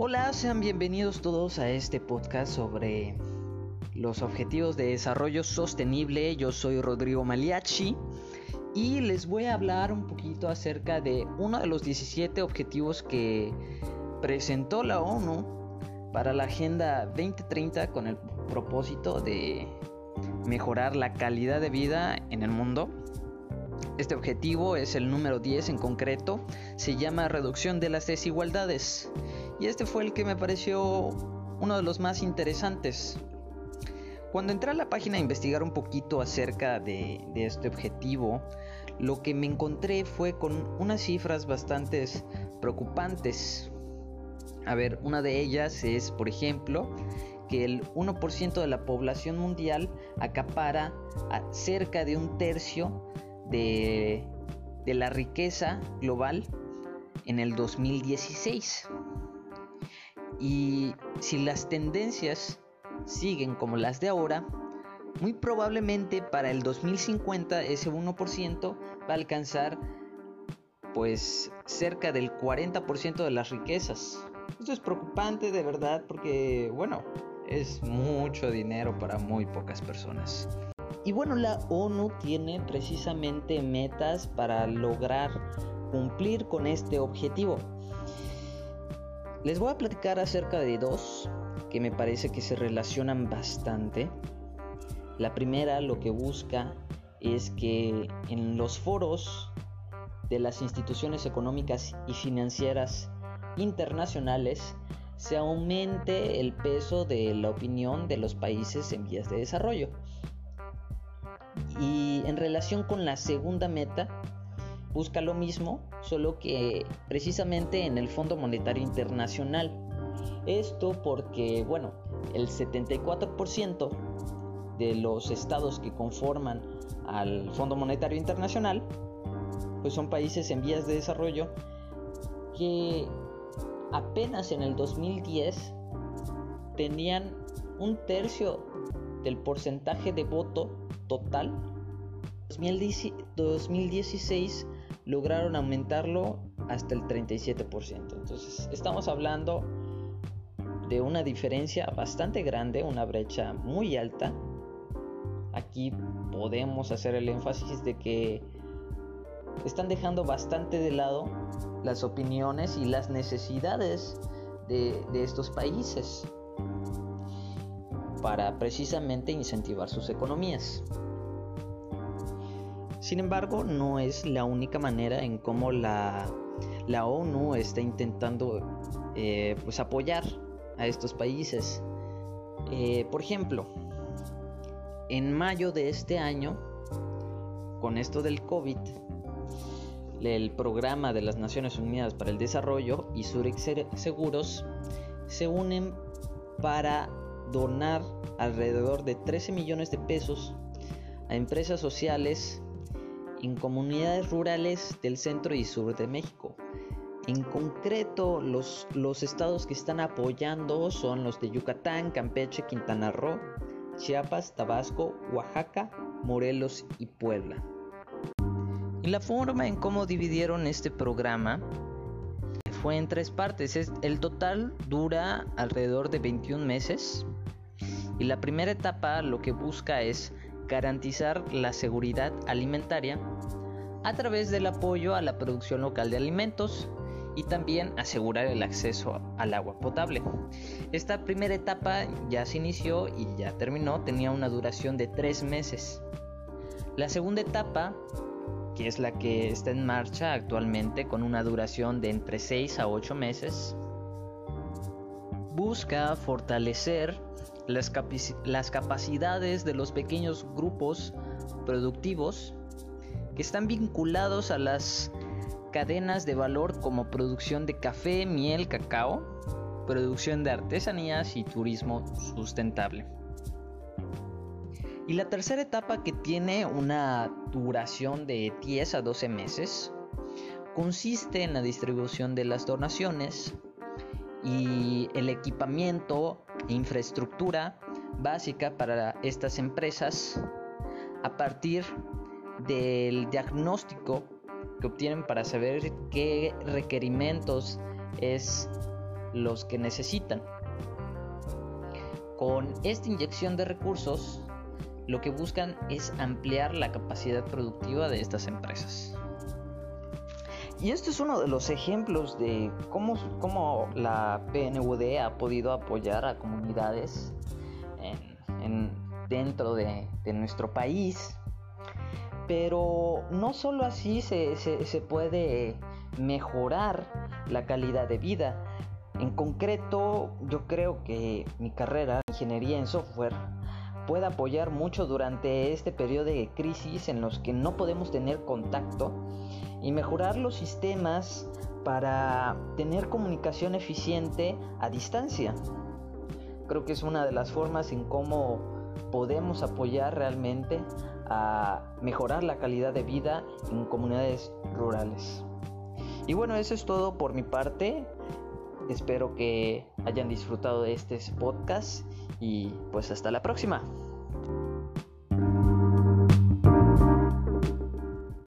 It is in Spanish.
Hola, sean bienvenidos todos a este podcast sobre los objetivos de desarrollo sostenible. Yo soy Rodrigo Maliachi y les voy a hablar un poquito acerca de uno de los 17 objetivos que presentó la ONU para la Agenda 2030 con el propósito de mejorar la calidad de vida en el mundo. Este objetivo es el número 10 en concreto, se llama reducción de las desigualdades y este fue el que me pareció uno de los más interesantes. Cuando entré a la página a investigar un poquito acerca de, este objetivo, lo que me encontré fue con unas cifras bastante preocupantes. A ver, una de ellas es, por ejemplo, que el 1% de la población mundial acapara cerca de un tercio de, de la riqueza global en el 2016. Y si las tendencias siguen como las de ahora, muy probablemente para el 2050 ese 1% va a alcanzar pues cerca del 40% de las riquezas. Esto es preocupante de verdad porque bueno, es mucho dinero para muy pocas personas. Y bueno, la ONU tiene precisamente metas para lograr cumplir con este objetivo. Les voy a platicar acerca de dos que me parece que se relacionan bastante. La primera lo que busca es que en los foros de las instituciones económicas y financieras internacionales se aumente el peso de la opinión de los países en vías de desarrollo. Y en relación con la segunda meta, busca lo mismo, solo que precisamente en el Fondo Monetario Internacional. Esto porque, bueno, el 74% de los estados que conforman al Fondo Monetario Internacional, pues son países en vías de desarrollo que apenas en el 2010 tenían un tercio del porcentaje de voto total. 2016 lograron aumentarlo hasta el 37%. Entonces estamos hablando de una diferencia bastante grande, una brecha muy alta. Aquí podemos hacer el énfasis de que están dejando bastante de lado las opiniones y las necesidades de, de estos países para precisamente incentivar sus economías. Sin embargo, no es la única manera en cómo la, ONU está intentando eh, pues apoyar a estos países. Eh, por ejemplo, en mayo de este año, con esto del COVID, el programa de las Naciones Unidas para el Desarrollo y Zurich Seguros se unen para donar alrededor de 13 millones de pesos a empresas sociales en comunidades rurales del centro y sur de México. En concreto, los, los estados que están apoyando son los de Yucatán, Campeche, Quintana Roo, Chiapas, Tabasco, Oaxaca, Morelos y Puebla. Y la forma en cómo dividieron este programa fue en tres partes. El total dura alrededor de 21 meses. Y la primera etapa lo que busca es garantizar la seguridad alimentaria a través del apoyo a la producción local de alimentos y también asegurar el acceso al agua potable. Esta primera etapa ya se inició y ya terminó, tenía una duración de tres meses. La segunda etapa, que es la que está en marcha actualmente con una duración de entre 6 a 8 meses, busca fortalecer las, capacidades de los pequeños grupos productivos que están vinculados a las cadenas de valor como producción de café, miel, cacao, producción de artesanías y turismo sustentable. Y la tercera etapa que tiene una duración de 10 a 12 meses consiste en la distribución de las donaciones y el equipamiento infraestructura básica para estas empresas a partir del diagnóstico que obtienen para saber qué requerimientos es los que necesitan. Con esta inyección de recursos, lo que buscan es ampliar la capacidad productiva de estas empresas. Y este es uno de los ejemplos de cómo, cómo la PNUD ha podido apoyar a comunidades dentro de, nuestro país. Pero no solo así se, se puede mejorar la calidad de vida. En concreto, yo creo que mi carrera, ingeniería en software, puede apoyar mucho durante este periodo de crisis en los que no podemos tener contacto y mejorar los sistemas para tener comunicación eficiente a distancia. Creo que es una de las formas en cómo podemos apoyar realmente a mejorar la calidad de vida en comunidades rurales. Y bueno, eso es todo por mi parte. Espero que hayan disfrutado de este podcast y pues hasta la próxima.